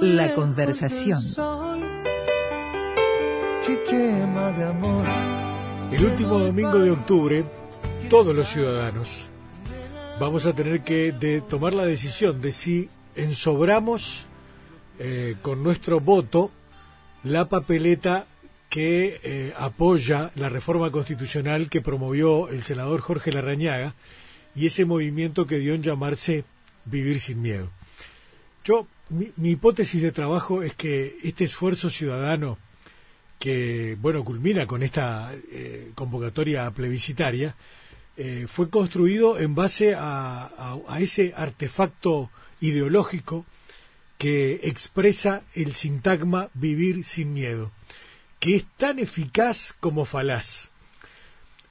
La conversación. El último domingo de octubre, todos los ciudadanos vamos a tener que tomar la decisión de si ensobramos eh, con nuestro voto la papeleta que eh, apoya la reforma constitucional que promovió el senador Jorge Larrañaga y ese movimiento que dio en llamarse Vivir sin Miedo. Yo, mi, hipótesis de trabajo es que este esfuerzo ciudadano que, bueno, culmina con esta eh, convocatoria plebiscitaria, eh, fue construido en base a, a ese artefacto ideológico que expresa el sintagma vivir sin miedo que es tan eficaz como falaz.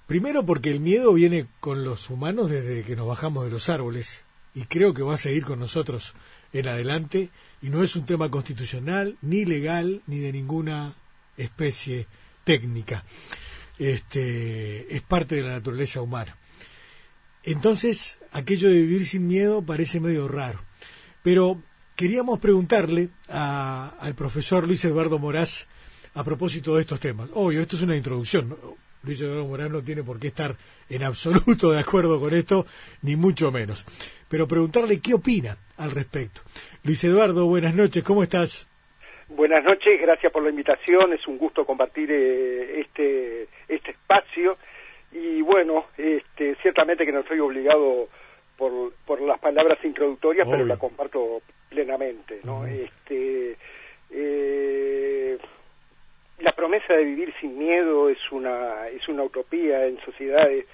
Primero porque el miedo viene con los humanos desde que nos bajamos de los árboles y creo que va a seguir con nosotros en adelante y no es un tema constitucional, ni legal, ni de ninguna especie técnica. Este, es parte de la naturaleza humana. Entonces, aquello de vivir sin miedo parece medio raro. Pero queríamos preguntarle al profesor Luis Eduardo Moraz a propósito de estos temas. Obvio, esto es una introducción. Luis Eduardo Morán no tiene por qué estar en absoluto de acuerdo con esto, ni mucho menos. Pero preguntarle qué opina al respecto. Luis Eduardo, buenas noches, ¿cómo estás? Buenas noches, gracias por la invitación, es un gusto compartir eh, este, este espacio y bueno, este, ciertamente que no estoy obligado por, por las palabras introductorias, pero la comparto plenamente, ¿no? Este, eh, la promesa de vivir sin miedo es una es una utopía en sociedades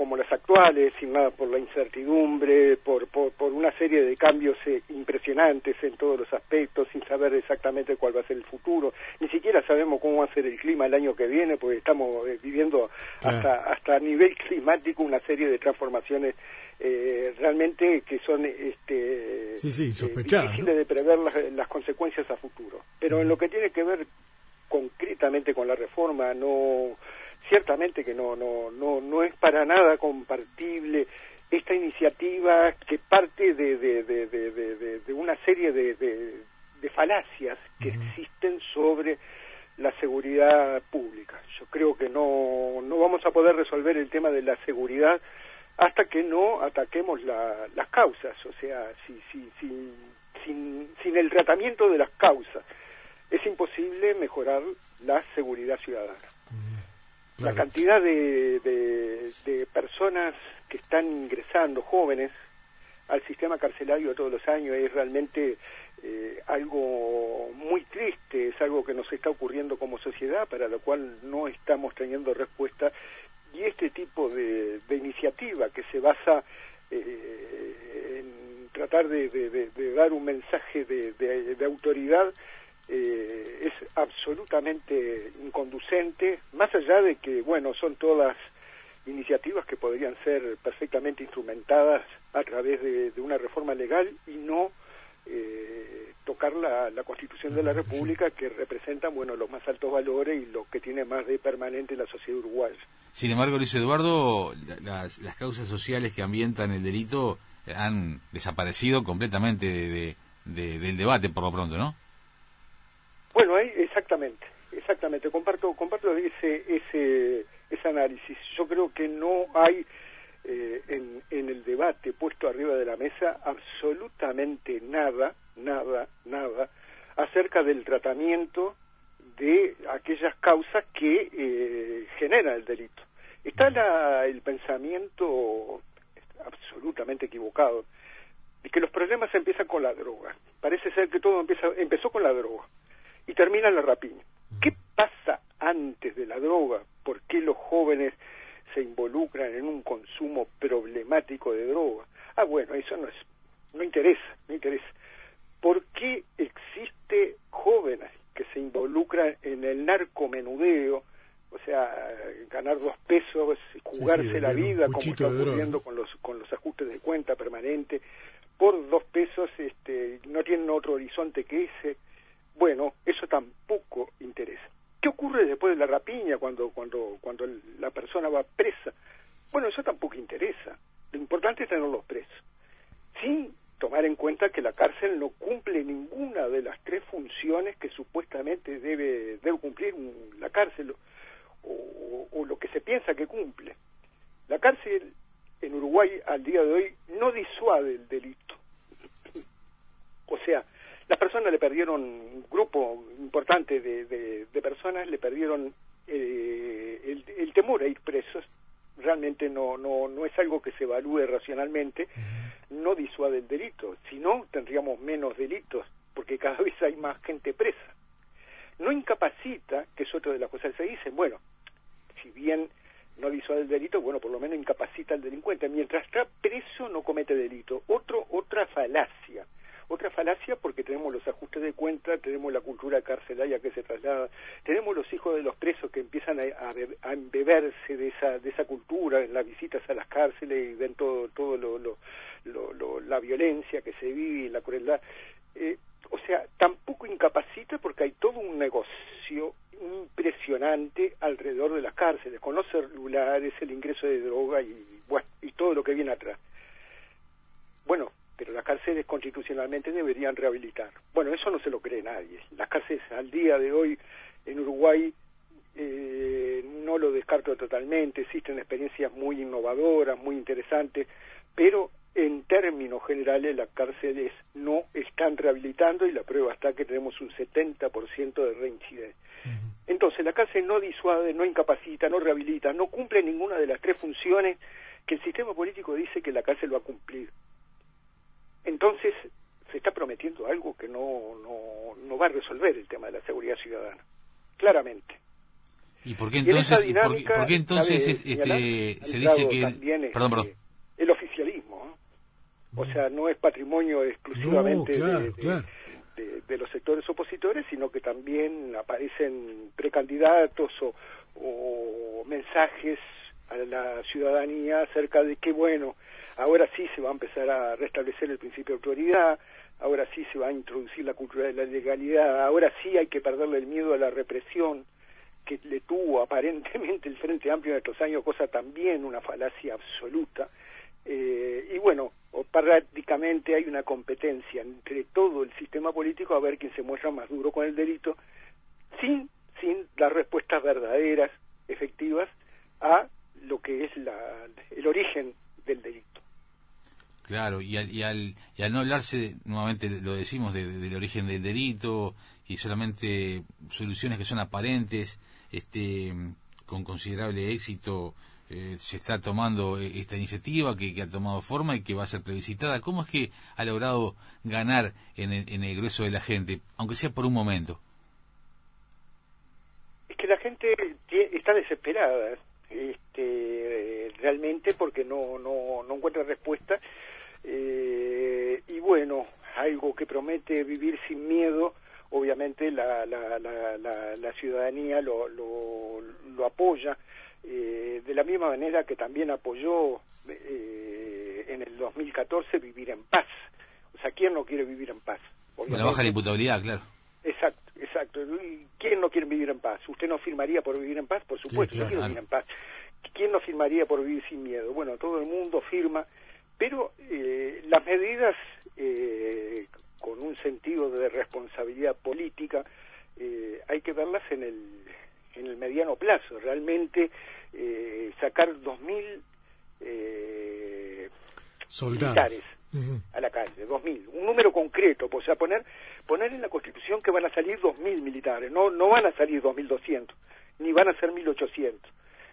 como las actuales, sin nada por la incertidumbre, por, por, por una serie de cambios eh, impresionantes en todos los aspectos, sin saber exactamente cuál va a ser el futuro. Ni siquiera sabemos cómo va a ser el clima el año que viene, porque estamos eh, viviendo hasta, hasta a nivel climático una serie de transformaciones eh, realmente que son este, difíciles de prever las, las, consecuencias a futuro. Pero en lo que tiene que ver concretamente con la reforma, no ciertamente que no no no no es para nada compartible esta iniciativa que parte de, de, de, de una serie de, falacias que existen sobre la seguridad pública. Yo creo que no, no vamos a poder resolver el tema de la seguridad hasta que no ataquemos la, las causas, o sea, si, si, si, sin, sin el tratamiento de las causas es imposible mejorar la seguridad ciudadana. La cantidad de, de, personas que están ingresando, jóvenes, al sistema carcelario todos los años es realmente eh, algo muy triste, es algo que nos está ocurriendo como sociedad, para lo cual no estamos teniendo respuesta. Y este tipo de, iniciativa que se basa eh, en tratar de, de, dar un mensaje de, autoridad eh, es absolutamente inconducente, más allá de que, bueno, son todas iniciativas que podrían ser perfectamente instrumentadas a través de, una reforma legal y no eh, tocar la, Constitución de la República que representa, bueno, los más altos valores y lo que tiene más de permanente la sociedad uruguaya. Sin embargo, Luis Eduardo, las, causas sociales que ambientan el delito han desaparecido completamente de, del debate, por lo pronto, ¿no? Bueno, exactamente, exactamente. Comparto, comparto ese, ese, ese análisis. Yo creo que no hay eh, en, en el debate puesto arriba de la mesa absolutamente nada, nada, nada acerca del tratamiento de aquellas causas que eh, generan el delito. Está la, el pensamiento absolutamente equivocado de que los problemas empiezan con la droga. Parece ser que todo empieza, empezó con la droga y termina la rapiña. ¿Qué pasa antes de la droga? ¿Por qué los jóvenes se involucran en un consumo problemático de droga? Ah, bueno, eso no es, no interesa, no interesa. ¿Por qué existe jóvenes que se involucran en el narcomenudeo? O sea, ganar dos pesos, jugarse la vida, como está ocurriendo con los, con los ajustes de cuenta permanente, por dos pesos este, no tienen otro horizonte que ese bueno, eso tampoco interesa. ¿Qué ocurre después de la rapiña cuando, cuando, cuando la persona va presa? Bueno, eso tampoco interesa. Lo importante es tenerlos presos. Sin tomar en cuenta que la cárcel no cumple ninguna de las tres funciones que supuestamente debe, debe cumplir un, la cárcel o lo que se piensa que cumple. La cárcel en Uruguay al día de hoy no disuade el delito personas le perdieron, un grupo importante de, de, personas le perdieron eh, el, el, temor a ir presos. Realmente no, no, no es algo que se evalúe racionalmente, no disuade el delito, si no tendríamos menos delitos, porque cada vez hay más gente presa. No incapacita, que es otra de las cosas que se dicen, bueno, si bien no disuade el delito, bueno, por lo menos incapacita al delincuente. Mientras está preso no comete delito. Otro, otra falacia. Otra falacia porque tenemos los ajustes de cuenta, tenemos la cultura carcelaria que se traslada, tenemos los hijos de los presos que empiezan a, a, embeberse de esa, de esa cultura en las visitas a las cárceles y ven todo, todo lo, la violencia que se vive y la crueldad. Eh, o sea, tampoco incapacita porque hay todo un negocio impresionante alrededor de las cárceles, con los celulares, el ingreso de droga y, bueno, y todo lo que viene atrás. Bueno, pero las cárceles constitucionalmente deberían rehabilitar. Bueno, eso no se lo cree nadie. Las cárceles al día de hoy en Uruguay eh, no lo descarto totalmente, existen experiencias muy innovadoras, muy interesantes, pero en términos generales las cárceles no están rehabilitando y la prueba está que tenemos un 70% de reincidencia. Entonces la cárcel no disuade, no incapacita, no rehabilita, no cumple ninguna de las tres funciones que el sistema político dice que la cárcel va a cumplir. Entonces se está prometiendo algo que no, no, no va a resolver el tema de la seguridad ciudadana, claramente. ¿Y por qué entonces, por qué, entonces este, se dice que... Este, perdón, perdón. El oficialismo, o sea, no es patrimonio exclusivamente de, de, los sectores opositores, sino que también aparecen precandidatos o, o mensajes a la ciudadanía acerca de que, bueno, ahora sí se va a empezar a restablecer el principio de autoridad, ahora sí se va a introducir la cultura de la legalidad, ahora sí hay que perderle el miedo a la represión que le tuvo aparentemente el Frente Amplio en estos años, cosa también una falacia absoluta. Eh, y bueno, prácticamente hay una competencia entre todo el sistema político a ver quién se muestra más duro con el delito, sin, sin las respuestas verdaderas, efectivas, a lo que es la, el origen del delito. Claro, y al, y al, y al no hablarse, nuevamente lo decimos, del origen del delito y solamente soluciones que son aparentes, este, con considerable éxito eh, se está tomando esta iniciativa que, que, ha tomado forma y que va a ser plebiscitada. ¿Cómo es que ha logrado ganar en el, en el grueso de la gente, aunque sea por un momento? Es que la gente está desesperada este, realmente porque no, no, no encuentra respuesta. Eh, y bueno, algo que promete vivir sin miedo, obviamente la, la, la, la, ciudadanía lo, lo, lo apoya, eh, de la misma manera que también apoyó eh, en el 2014 vivir en paz. O sea, ¿quién no quiere vivir en paz? la baja de imputabilidad, claro. Exacto, exacto. ¿Quién no quiere vivir en paz? ¿Usted no firmaría por vivir en paz? Por supuesto, yo quiero vivir en paz. ¿Quién no firmaría por vivir sin miedo? Bueno, todo el mundo firma, pero eh, las medidas eh, con un sentido de responsabilidad política eh, hay que verlas en el, en el mediano plazo. Realmente sacar 2.000 militares a la calle, 2.000, un número concreto, o sea, poner, poner en la Constitución que van a salir 2.000 militares, no, no van a salir 2.200, ni van a ser 1.800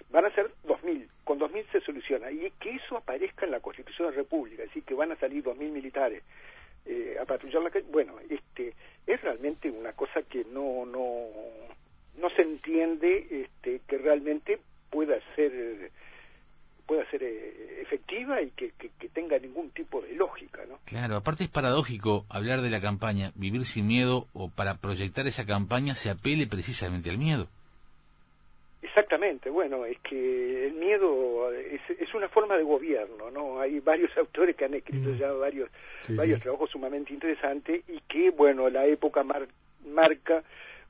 van a ser 2.000, con 2.000 se soluciona, y que eso aparezca en la Constitución de la República, es decir, que van a salir 2.000 militares eh, a patrullar la calle, bueno, este, es realmente una cosa que no, no, no se entiende este, que realmente pueda ser pueda ser eh, efectiva y que, que, que, tenga ningún tipo de lógica, ¿no? Claro, aparte es paradójico hablar de la campaña, vivir sin miedo o para proyectar esa campaña se apele precisamente al miedo. Exactamente, bueno, es que el miedo es, es, una forma de gobierno, ¿no? Hay varios autores que han escrito mm. ya varios, varios trabajos sumamente interesantes y que, bueno, la época marca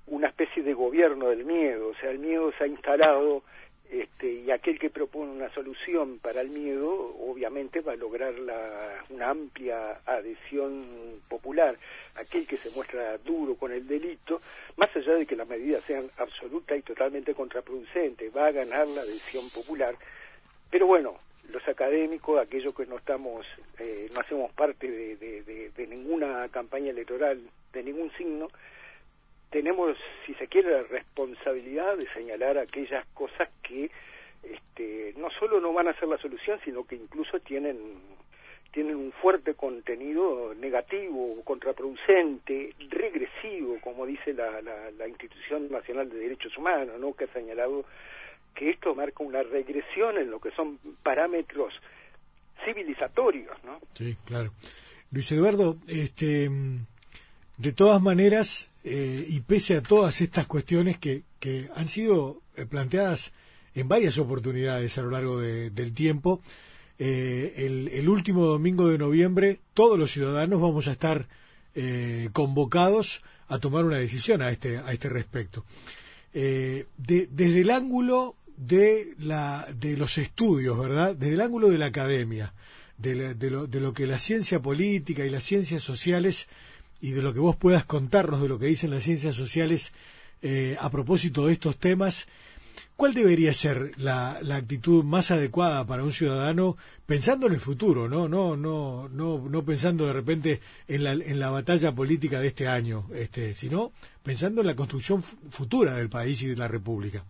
una especie de gobierno del miedo, o sea, el miedo se ha instalado este, y aquel que propone una solución para el miedo obviamente va a lograr la, una amplia adhesión popular. Aquel que se muestra duro con el delito, más allá de que las medidas sean absolutas y totalmente contraproducentes, va a ganar la adhesión popular. Pero bueno, los académicos, aquellos que no estamos, eh, no hacemos parte de, ninguna campaña electoral de ningún signo, tenemos, si se quiere, la responsabilidad de señalar aquellas cosas que este, no solo no van a ser la solución, sino que incluso tienen tienen un fuerte contenido negativo, contraproducente, regresivo, como dice la, la, Institución Nacional de Derechos Humanos, ¿no? que ha señalado que esto marca una regresión en lo que son parámetros civilizatorios, ¿no? Sí, claro. Luis Eduardo, este, de todas maneras, eh, y pese a todas estas cuestiones que, han sido eh, planteadas en varias oportunidades a lo largo del tiempo, eh, el, último domingo de noviembre todos los ciudadanos vamos a estar convocados a tomar una decisión a este, a este respecto. desde el ángulo de, la, de los estudios, ¿verdad? Desde el ángulo de la academia, de, de, lo, de lo que la ciencia política y las ciencias sociales y de lo que vos puedas contarnos de lo que dicen las ciencias sociales eh, a propósito de estos temas, ¿cuál debería ser la, la, actitud más adecuada para un ciudadano pensando en el futuro, no, no, no, no, no pensando de repente en la, en la batalla política de este año, este, sino pensando en la construcción futura del país y de la República?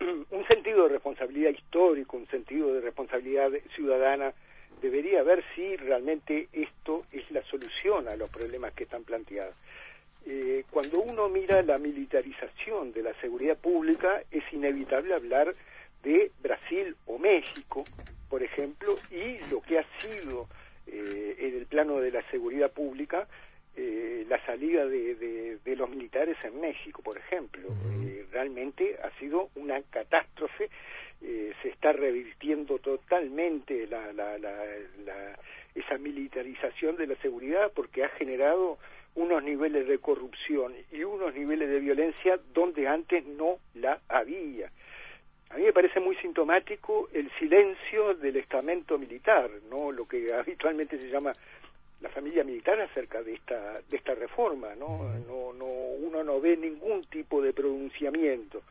sentido de responsabilidad histórico, un sentido de responsabilidad ciudadana, debería ver si realmente esto es la solución a los problemas que están planteados. Eh, cuando uno mira la militarización de la seguridad pública, es inevitable hablar de Brasil o México, por ejemplo, y lo que ha sido eh, en el plano de la seguridad pública eh, la salida de, de, los militares en México, por ejemplo. Eh, realmente ha sido una catástrofe. Eh, se está revirtiendo totalmente la, la, la, esa militarización de la seguridad porque ha generado unos niveles de corrupción y unos niveles de violencia donde antes no la había. A mí me parece muy sintomático el silencio del estamento militar, no lo que habitualmente se llama la familia militar acerca de esta de esta reforma no no no uno no ve ningún tipo de pronunciamiento.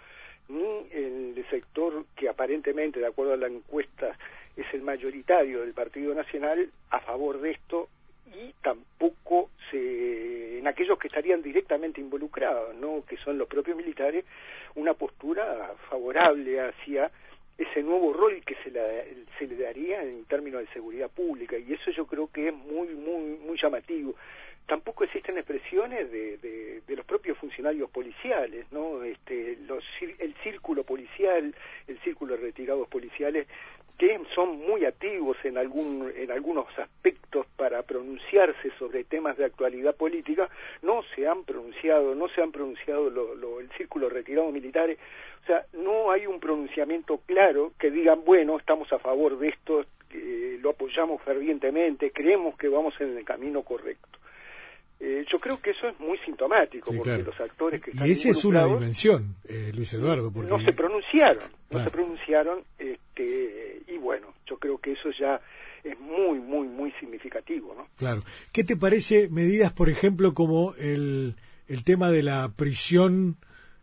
Ni el sector que aparentemente de acuerdo a la encuesta es el mayoritario del Partido Nacional a favor de esto y tampoco se en aquellos que estarían directamente involucrados no que son los propios militares una postura favorable hacia ese nuevo rol que se, se le daría en términos de seguridad pública y eso yo creo que es muy muy muy llamativo. Tampoco existen expresiones de, de, los propios funcionarios policiales no este los el círculo policial el círculo de retirados policiales que son muy activos en algún en algunos aspectos para pronunciarse sobre temas de actualidad política. No se han pronunciado no se han pronunciado lo, el círculo de retirados militares o sea, no hay un pronunciamiento claro que digan, bueno, estamos a favor de esto, lo apoyamos fervientemente, creemos que vamos en el camino correcto. Eh, yo creo que eso es muy sintomático, porque los actores que están Y esa es una dimensión, eh, Luis Eduardo. Porque... No se pronunciaron, no se pronunciaron, este, y bueno, yo creo que eso ya es muy, muy, muy significativo, ¿no? Claro. ¿Qué te parece medidas, por ejemplo, como el, el tema de la prisión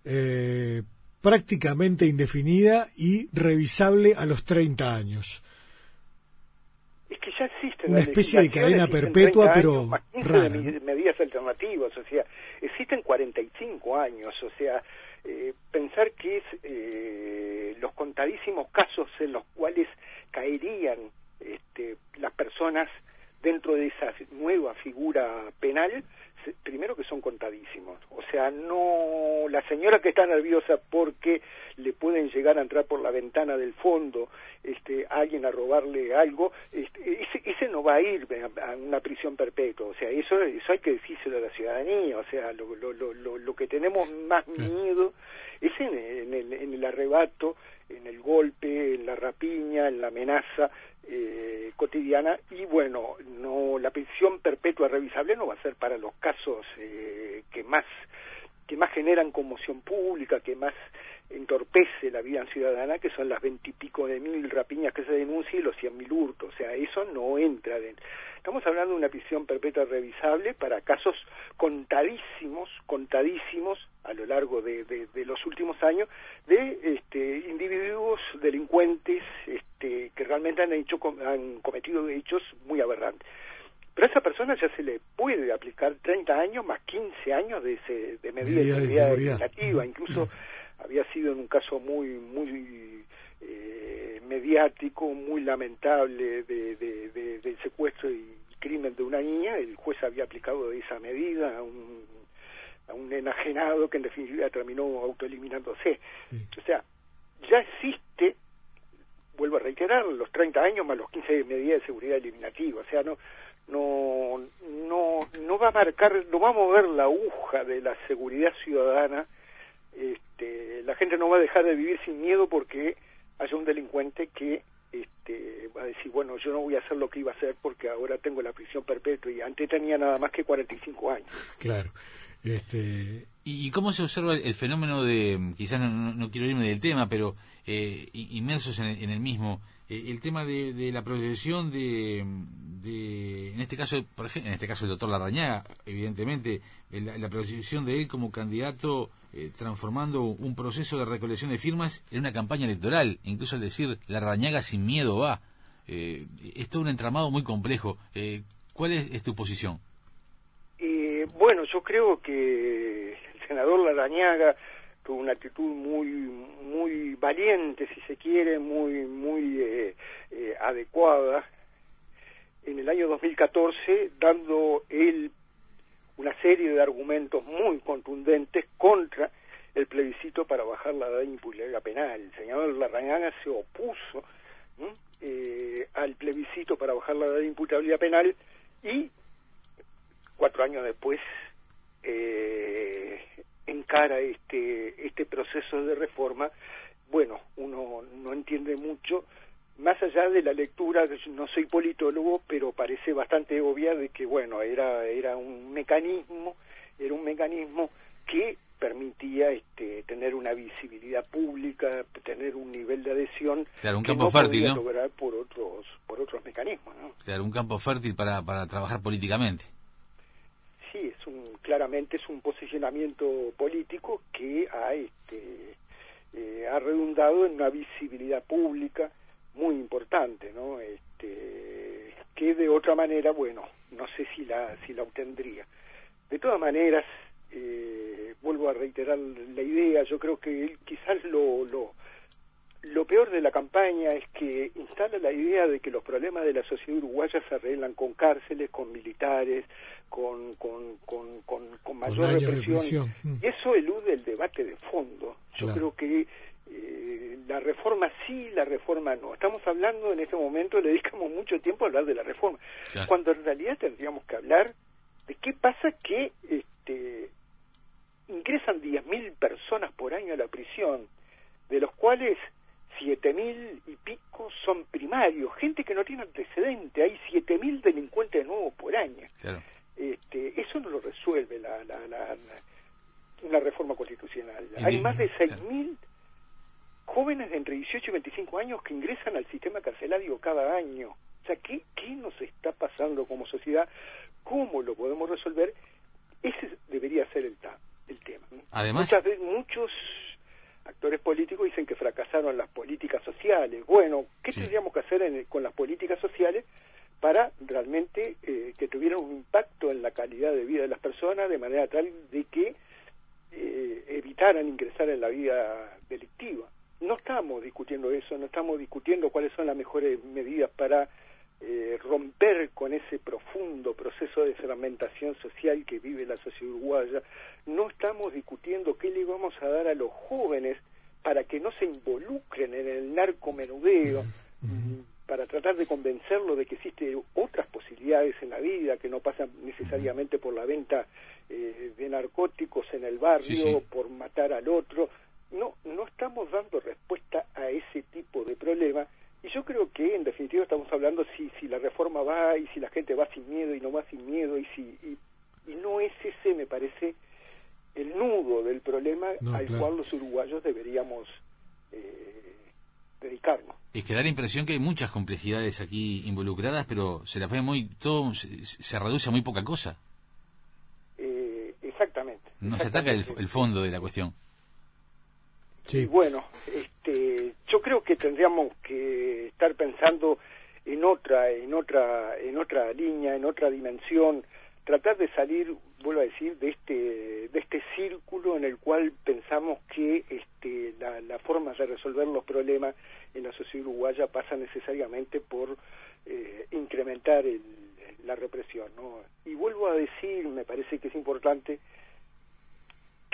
eh, prácticamente indefinida y revisable a los 30 años. Es que ya existe una especie de cadena perpetua, pero rara. medidas alternativas, o sea, existen 45 años, o sea, eh, pensar que es eh, los contadísimos casos en los cuales caerían este, las personas dentro de esa nueva figura penal primero que son contadísimos. O sea, no la señora que está nerviosa porque le pueden llegar a entrar por la ventana del fondo este, alguien a robarle algo, este, ese, no va a ir a, una prisión perpetua. O sea, eso, eso hay que decírselo a la ciudadanía. O sea, lo, lo, lo, lo que tenemos más miedo es en, en, el, en el arrebato, en el golpe, en la rapiña, en la amenaza eh, cotidiana y bueno, no la prisión perpetua revisable no va a ser para los casos eh, que más que más generan conmoción pública, que más entorpece la vida ciudadana, que son las veintipico de mil rapiñas que se denuncian y los cien mil hurtos. O sea, eso no entra dentro. Estamos hablando de una prisión perpetua revisable para casos contadísimos, contadísimos a lo largo de, los últimos años de este, individuos delincuentes este, que realmente han hecho han cometido hechos muy aberrantes. Pero a esa persona ya se le puede aplicar 30 años más 15 años de, ese, de medida, de seguridad Incluso había sido en un caso muy muy eh, mediático, muy lamentable de, de, del secuestro y crimen de una niña. El juez había aplicado esa medida a un, a un enajenado que en definitiva terminó autoeliminándose. O sea, ya existe vuelvo a reiterar, los 30 años más los 15 de medidas de seguridad eliminativa. O sea, no, no, no, no va a marcar, no va a mover la aguja de la seguridad ciudadana. Este, la gente no va a dejar de vivir sin miedo porque haya un delincuente que este, va a decir, bueno, yo no voy a hacer lo que iba a hacer porque ahora tengo la prisión perpetua y antes tenía nada más que 45 años. Claro. Este... ¿Y, cómo se observa el, fenómeno de, quizás no, quiero irme del tema, pero eh, inmersos en en el mismo, eh, el tema de, la proyección de, en este caso, por ejemplo, en este caso el doctor Larrañaga, evidentemente, la, la proyección de él como candidato eh, transformando un proceso de recolección de firmas en una campaña electoral, incluso al decir Larrañaga sin miedo va. Eh, es todo un entramado muy complejo. Eh, ¿Cuál es, tu posición? Bueno, yo creo que el senador Larrañaga tuvo una actitud muy muy valiente si se quiere muy muy eh, eh, adecuada en el año 2014 dando él una serie de argumentos muy contundentes contra el plebiscito para bajar la edad de imputabilidad penal. El señor Larrañaga se opuso eh, al plebiscito para bajar la edad de imputabilidad penal y años después eh, encara este, este proceso de reforma, bueno, uno no entiende mucho, más allá de la lectura, no soy politólogo, pero parece bastante obvia de que, bueno, era, era un mecanismo, era un mecanismo que permitía este, tener una visibilidad pública, tener un nivel de adhesión claro, un campo fértil, ¿no? lograr por otros, por otros mecanismos. ¿no? Claro, un campo fértil para, para trabajar políticamente es un, claramente es un posicionamiento político que ha, este, eh, ha redundado en una visibilidad pública muy importante, ¿no? Este, que de otra manera, bueno, no sé si la, si la obtendría. De todas maneras, eh, vuelvo a reiterar la idea, yo creo que quizás lo, lo, lo peor de la campaña es que instala la idea de que los problemas de la sociedad uruguaya se arreglan con cárceles, con militares, con, con, con, mayor represión. Mm. Y eso elude el debate de fondo. Yo creo que eh, la reforma sí, la reforma no. Estamos hablando en este momento, le dedicamos mucho tiempo a hablar de la reforma, cuando en realidad tendríamos que hablar de qué pasa que este, ingresan 10.000 personas por año a la prisión, de los cuales siete mil y pico son primarios, gente que no tiene antecedente, hay siete mil delincuentes nuevos por año. Este, eso no lo resuelve la, la, la, una reforma constitucional. hay más de seis mil jóvenes de entre 18 y 25 años que ingresan al sistema carcelario cada año. O sea, ¿qué, qué nos está pasando como sociedad? ¿Cómo lo podemos resolver? Ese debería ser el, el tema. Además, muchos actores políticos dicen que fracasaron las políticas sociales. Bueno, ¿qué tendríamos que hacer con las políticas sociales para realmente eh, que tuvieran un impacto en la calidad de vida de las personas de manera tal de que eh, evitaran ingresar en la vida delictiva? No estamos discutiendo eso, no estamos discutiendo cuáles son las mejores medidas para eh, romper con ese profundo proceso de fragmentación social que vive la sociedad uruguaya, no estamos discutiendo qué le vamos a dar a los jóvenes para que no se involucren en el narcomenudeo, para tratar de convencerlo de que existen otras posibilidades en la vida, que no pasan necesariamente por la venta eh, de en el barrio, por matar al otro. No, no estamos dando respuesta a ese tipo de problema y yo creo que en definitiva estamos hablando si, si la reforma va y si la gente va sin miedo y no va sin miedo y si y, no es ese, me parece, el nudo del problema al cual los uruguayos deberíamos eh, dedicarnos. Es que da la impresión que hay muchas complejidades aquí involucradas, pero se la ve muy, todo se, reduce a muy poca cosa. Es Exactamente. No se ataca el, el fondo de la cuestión. Sí. Y bueno, este, yo creo que tendríamos que estar pensando en otra, en otra, en otra línea, en otra dimensión, tratar de salir, vuelvo a decir, de este, de este círculo en el cual pensamos que este, la, la forma de resolver los problemas en la sociedad uruguaya pasa necesariamente por eh, incrementar el, la represión, ¿no? Y vuelvo a decir, me parece que es importante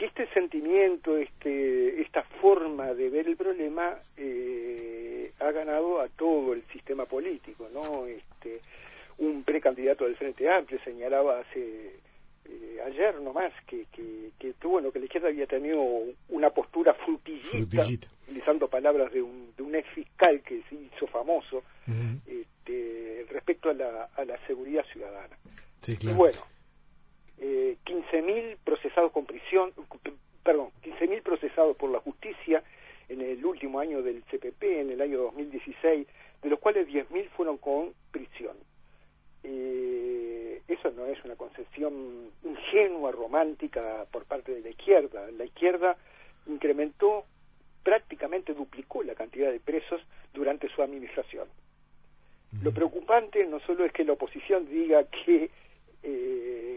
que este sentimiento, este, esta forma de ver el problema eh, ha ganado a todo el sistema político, ¿no? Este, un precandidato del Frente Amplio señalaba hace eh, ayer nomás que, que, que, bueno que la izquierda había tenido una postura frutillita, utilizando palabras de un, de un ex fiscal que se hizo famoso este, respecto a la, a la seguridad ciudadana. Sí, claro. Y bueno, eh, 15.000 procesados con prisión, perdón, 15.000 procesados por la justicia en el último año del CPP, en el año 2016, de los cuales 10.000 fueron con prisión. Eh, eso no es una concepción ingenua, romántica por parte de la izquierda. La izquierda incrementó, prácticamente duplicó la cantidad de presos durante su administración. Lo preocupante no solo es que la oposición diga que eh,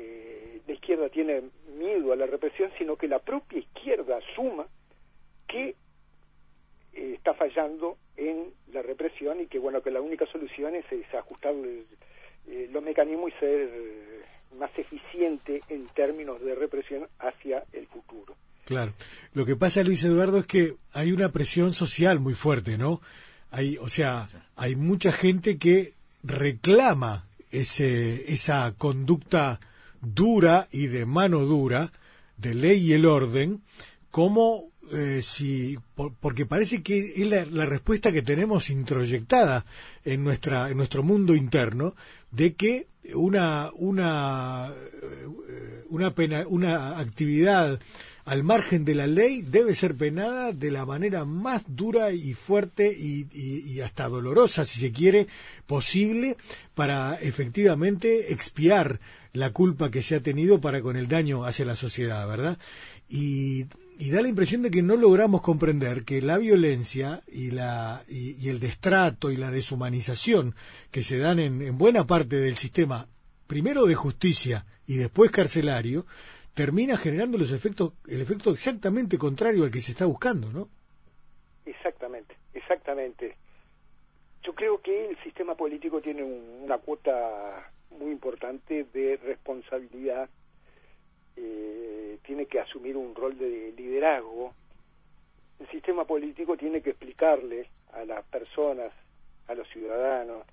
la izquierda tiene miedo a la represión, sino que la propia izquierda asuma que eh, está fallando en la represión y que bueno que la única solución es, ajustar eh, los mecanismos y ser más eficiente en términos de represión hacia el futuro. Claro. Lo que pasa, Luis Eduardo, es que hay una presión social muy fuerte, ¿no? Hay, o sea, hay mucha gente que reclama ese, esa conducta dura y de mano dura de ley y el orden como eh, si porque parece que es la, respuesta que tenemos introyectada en nuestra en nuestro mundo interno de que una una eh, una pena una actividad al margen de la ley debe ser penada de la manera más dura y fuerte y, hasta dolorosa, si se quiere, posible para efectivamente expiar la culpa que se ha tenido para con el daño hacia la sociedad, ¿verdad? Y, da la impresión de que no logramos comprender que la violencia y, la, y, el destrato y la deshumanización que se dan en buena parte del sistema, primero de justicia y después carcelario, termina generando los efectos, el efecto exactamente contrario al que se está buscando, ¿no? Exactamente, exactamente. Yo creo que el sistema político tiene una cuota muy importante de responsabilidad, eh, tiene que asumir un rol de liderazgo. El sistema político tiene que explicarle a las personas, a los ciudadanos,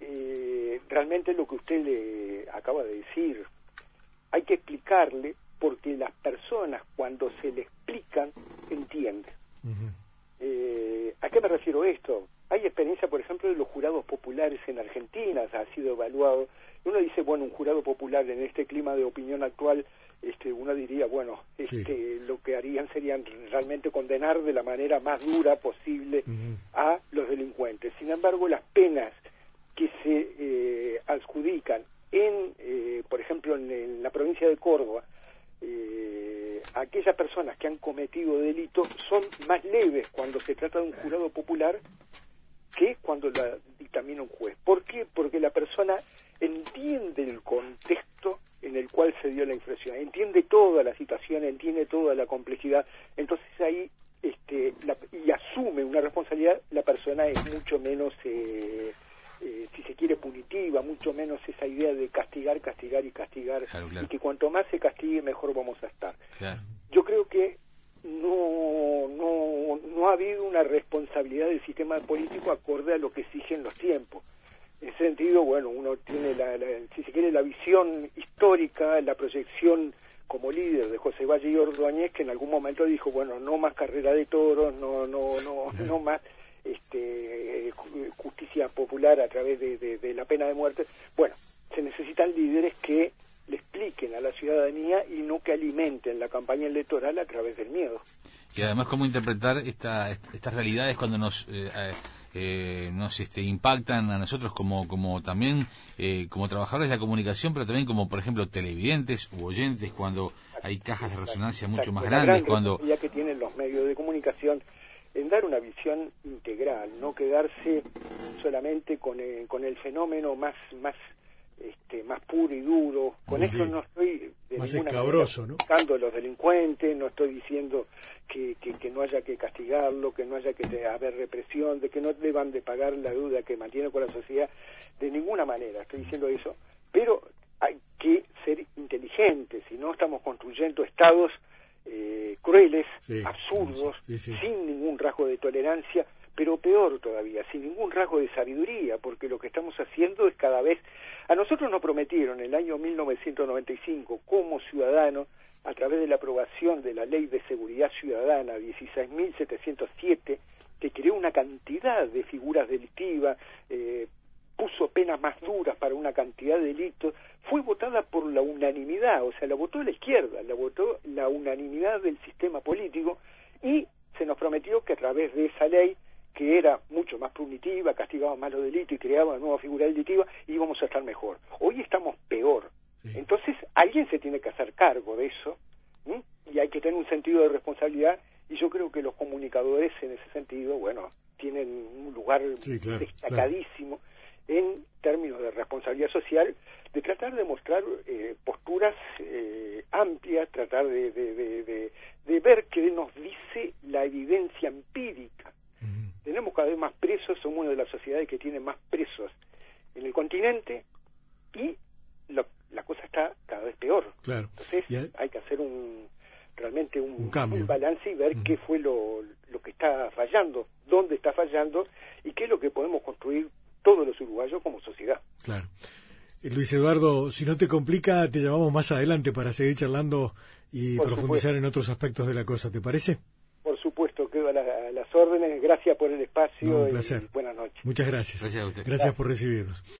eh, realmente lo que usted le acaba de decir, hay que explicarle porque las personas cuando se le explican entienden. eh, ¿A qué me refiero esto? Hay experiencia, por ejemplo, de los jurados populares en Argentina, ha sido evaluado. Uno dice, bueno, un jurado popular en este clima de opinión actual, este, uno diría, bueno, este, lo que harían serían realmente condenar de la manera más dura posible a los delincuentes. Sin embargo, las penas que se eh, adjudican en, eh, por ejemplo, en, la provincia de Córdoba, eh, aquellas personas que han cometido delitos son más leves cuando se trata de un jurado popular que cuando la dictamina un juez. ¿Por qué? Porque la persona entiende el contexto en el cual se dio la infracción, entiende toda la situación, entiende toda la complejidad, entonces ahí este, y asume una responsabilidad, la persona es mucho menos eh, eh, si se quiere, punitiva, mucho menos esa idea de castigar, castigar y castigar, y que cuanto más se castigue, mejor vamos a estar. Yo creo que no, no, no ha habido una responsabilidad del sistema político acorde a lo que exigen los tiempos. En ese sentido, bueno, uno tiene, la, si se quiere, la visión histórica, la proyección como líder de José Valle y Ordóñez, que en algún momento dijo, bueno, no más carrera de toros, no, no, no, no más este, popular a través de, la pena de muerte. Bueno, se necesitan líderes que le expliquen a la ciudadanía y no que alimenten la campaña electoral a través del miedo. Y además, ¿cómo interpretar esta, estas realidades cuando nos eh, eh, nos este, impactan a nosotros como, como también eh, como trabajadores de la comunicación, pero también como, por ejemplo, televidentes u oyentes, cuando hay cajas de resonancia mucho más grandes, cuando... Ya que tienen los medios de comunicación en dar una visión integral, no quedarse solamente con el, con el fenómeno más más este, más puro y duro. Con eso no estoy de más escabroso, ¿no? buscando a los delincuentes, no estoy diciendo que, que, no haya que castigarlo, que no haya que haber represión, de que no deban de pagar la deuda que mantiene con la sociedad, de ninguna manera estoy diciendo eso, pero hay que ser inteligentes, si no estamos construyendo estados eh, crueles, absurdos, sin ningún rasgo de tolerancia, pero peor todavía, sin ningún rasgo de sabiduría, porque lo que estamos haciendo es cada vez... A nosotros nos prometieron en el año 1995 como ciudadanos, a través de la aprobación de la Ley de Seguridad Ciudadana 16.707, que creó una cantidad de figuras delictivas, eh, puso penas más duras para una cantidad de delitos, fue votada por la unanimidad, o sea, la votó la izquierda, la votó la unanimidad del sistema político y se nos prometió que a través de esa ley que era mucho más punitiva, castigaba más los delitos y creaba una nueva figura delictiva, íbamos a estar mejor. Hoy estamos peor. Entonces, alguien se tiene que hacer cargo de eso y hay que tener un sentido de responsabilidad y yo creo que los comunicadores en ese sentido, bueno, tienen un lugar destacadísimo en términos de responsabilidad social, de tratar de mostrar eh, posturas eh, amplias, tratar de, de, ver qué nos dice la evidencia empírica. Tenemos cada vez más presos, somos una de las sociedades que tiene más presos en el continente y la cosa está cada vez peor. Claro. Entonces hay que hacer un realmente un, balance y ver qué fue lo, lo que está fallando, dónde está fallando y qué es lo que podemos construir todos los uruguayos como sociedad. Claro. Eh, Luis Eduardo, si no te complica, te llamamos más adelante para seguir charlando y profundizar en otros aspectos de la cosa, ¿te parece? Por supuesto, quedo a, las órdenes. Gracias por el espacio un placer. y buenas noches. Muchas gracias. Gracias, gracias por recibirnos.